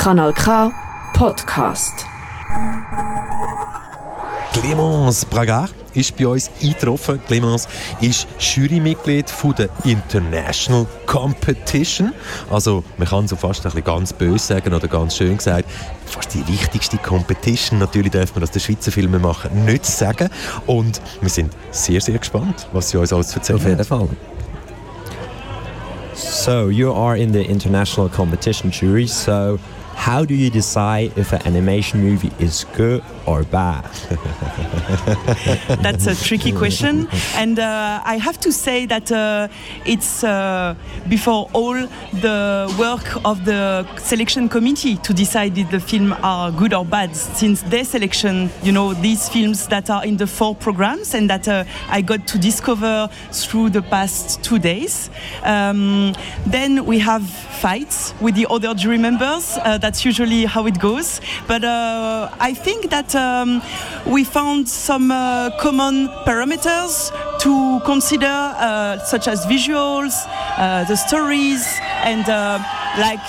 Kanal K Podcast. Clémence Braga ist bei uns eingetroffen. Clémence ist Jurymitglied von der International Competition. Also man kann so fast ein bisschen ganz böse sagen oder ganz schön gesagt, fast die wichtigste Competition. Natürlich darf man das der Schweizer Filme machen nicht sagen. Und wir sind sehr, sehr gespannt, was sie uns alles erzählen. Auf jeden Fall. So you are in the international competition jury. So how do you decide if an animation movie is good or bad? That's a tricky question, and uh, I have to say that uh, it's uh, before all the work of the selection committee to decide if the film are good or bad. Since their selection, you know, these films that are in the four programs and that uh, I got to discover through the past two days. Um, then we have fights with the other jury members. Uh, that's usually how it goes. But uh, I think that um, we found some uh, common parameters to consider, uh, such as visuals, uh, the stories, and uh, like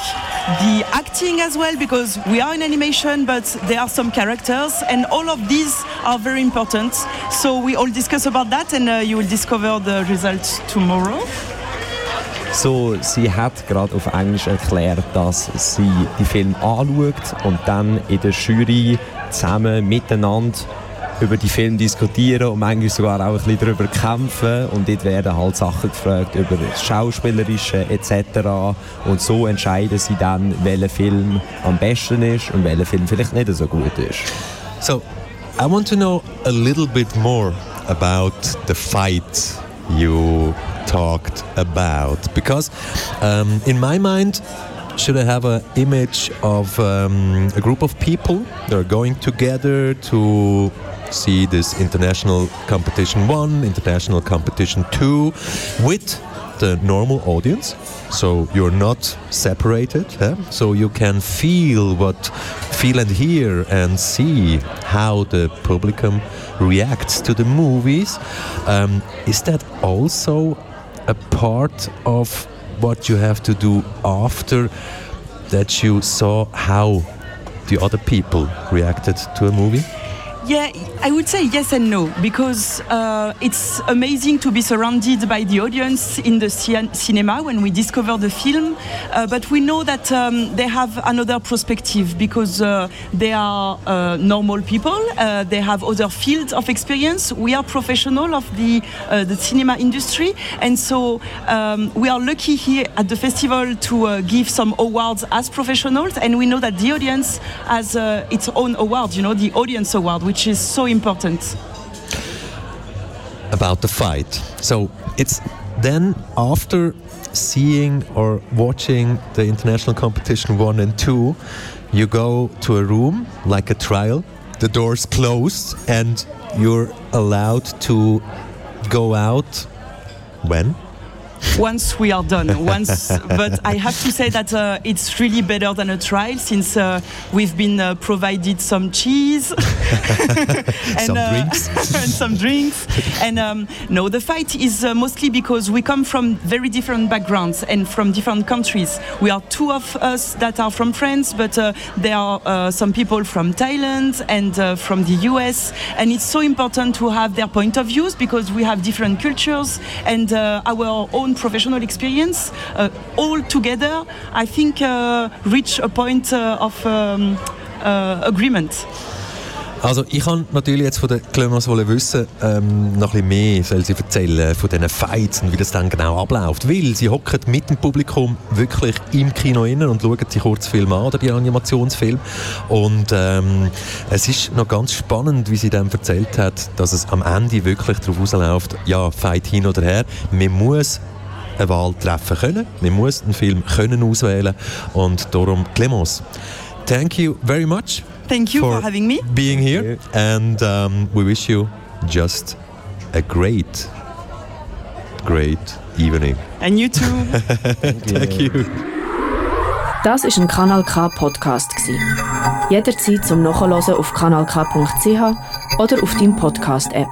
the acting as well, because we are in animation, but there are some characters, and all of these are very important. So we all discuss about that, and uh, you will discover the results tomorrow. So, sie hat gerade auf Englisch erklärt, dass sie die Film anschaut und dann in der Jury zusammen miteinander über die Film diskutieren und manchmal sogar auch ein bisschen darüber kämpfen und dort werden halt Sachen gefragt über das Schauspielerische etc. und so entscheiden sie dann, welcher Film am besten ist und welcher Film vielleicht nicht so gut ist. So, I want to know a little bit more about the fight you talked about because um, in my mind should I have an image of um, a group of people that are going together to see this international competition one, international competition two, with the normal audience. So you're not separated, eh? so you can feel what, feel and hear and see how the publicum reacts to the movies. Um, is that also a part of what you have to do after that you saw how the other people reacted to a movie? Yeah, I would say yes and no because uh, it's amazing to be surrounded by the audience in the cin- cinema when we discover the film. Uh, but we know that um, they have another perspective because uh, they are uh, normal people. Uh, they have other fields of experience. We are professional of the uh, the cinema industry, and so um, we are lucky here at the festival to give some awards as professionals. And we know that the audience has its own award. You know, the audience award which is so important. About the fight. So it's then after seeing or watching the international competition one and two, you go to a room like a trial, the doors closed, and you're allowed to go out when? Once we are done. Once, but I have to say that uh, it's really better than a trial since uh, we've been uh, provided some cheese and some drinks and some drinks. And um, no, the fight is uh, mostly because we come from very different backgrounds and from different countries. We are two of us that are from France, but uh, there are uh, some people from Thailand and from the US. And it's so important to have their point of views because we have different cultures and our own professional experience, uh, all together, I think uh, reach a point uh, of um, agreement. Also ich kann natürlich jetzt von der Clemens wollen wissen, ähm, noch ein bisschen mehr soll sie erzählen von diesen Fights und wie das dann genau abläuft. Weil sie hocken mit dem Publikum wirklich im Kino innen und schauen sich Kurzfilme an, oder Animationsfilm. Und ähm, es ist noch ganz spannend, wie sie dann erzählt hat, dass es am Ende wirklich darauf rausläuft, ja, Fight hin oder her. Man muss eine Wahl treffen können. Man muss einen Film können auswählen und darum Clemens. Thank you very much. Thank you for, for having me. Being here and um, we wish you just a great, great evening. And you too. Thank you. Das ist ein Kanal K Podcast Jederzeit zum Nachhören auf kanalk.ch oder auf deinem Podcast App.